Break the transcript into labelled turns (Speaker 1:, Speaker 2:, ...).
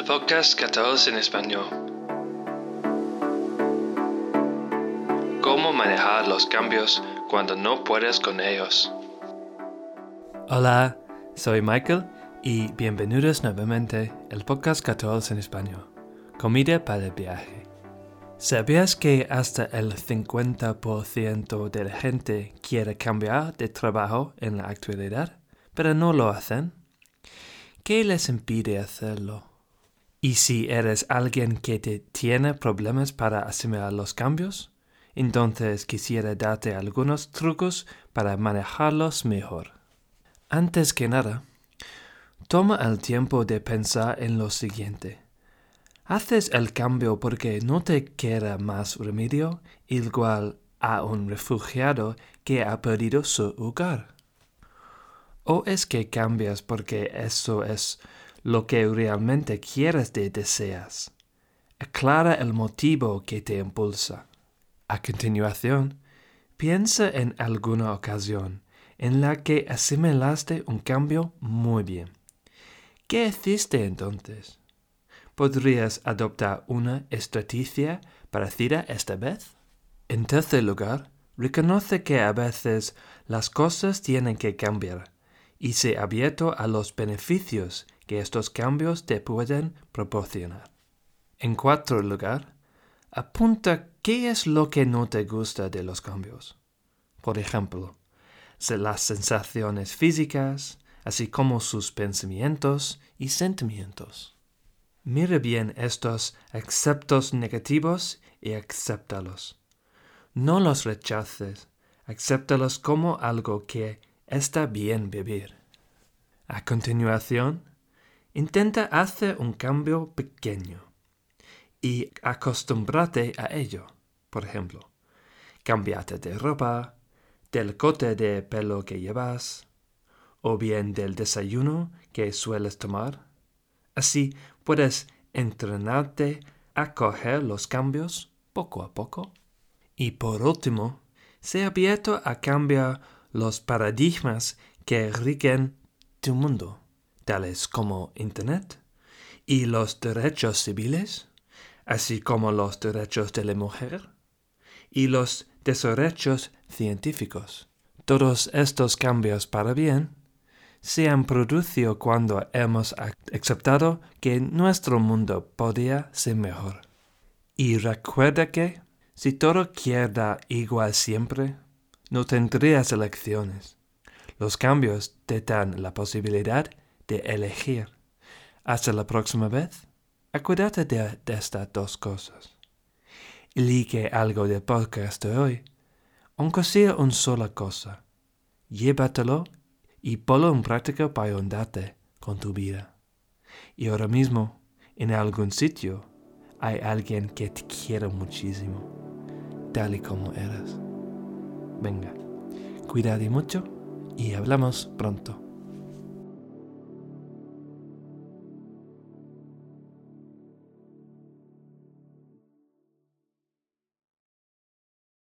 Speaker 1: Podcast 14 en español. Cómo manejar los cambios cuando no puedes con ellos.
Speaker 2: Hola, soy Michael y bienvenidos nuevamente al podcast 14 en español. Comida para el viaje. ¿Sabías que hasta el 50% de la gente quiere cambiar de trabajo en la actualidad, pero no lo hacen? ¿Qué les impide hacerlo? Y si eres alguien que te tiene problemas para asimilar los cambios, entonces quisiera darte algunos trucos para manejarlos mejor. Antes que nada, toma el tiempo de pensar en lo siguiente. ¿Haces el cambio porque no te queda más remedio, igual a un refugiado que ha perdido su hogar? ¿O es que cambias porque eso es lo que realmente quieres y deseas? Aclara el motivo que te impulsa. A continuación, piensa en alguna ocasión en la que asimilaste un cambio muy bien. ¿Qué hiciste entonces? ¿Podrías adoptar una estrategia parecida esta vez? En tercer lugar, reconoce que a veces las cosas tienen que cambiar y sé abierto a los beneficios que estos cambios te pueden proporcionar. En cuarto lugar, apunta qué es lo que no te gusta de los cambios. Por ejemplo, las sensaciones físicas, así como sus pensamientos y sentimientos. Mire bien estos aceptos negativos y acéptalos. No los rechaces, acéptalos como algo que está bien vivir. A continuación, intenta hacer un cambio pequeño y acostúmbrate a ello. Por ejemplo, cambiate de ropa, del cote de pelo que llevas, o bien del desayuno que sueles tomar. Así puedes entrenarte a coger los cambios poco a poco. Y por último, sé abierto a cambiar los paradigmas que rigen tu mundo, tales como Internet y los derechos civiles, así como los derechos de la mujer y los derechos científicos. Todos estos cambios para bien se han producido cuando hemos aceptado que nuestro mundo podía ser mejor. Y recuerda que, si todo queda igual siempre, no tendrías elecciones. Los cambios te dan la posibilidad de elegir. Hasta la próxima vez, acuérdate de, estas dos cosas. Elige algo del podcast de hoy, aunque sea una sola cosa. Llévatelo y ponlo en práctica para ayudarte con tu vida. Y ahora mismo, en algún sitio, hay alguien que te quiere muchísimo, tal y como eres. Venga, cuídate mucho y hablamos pronto.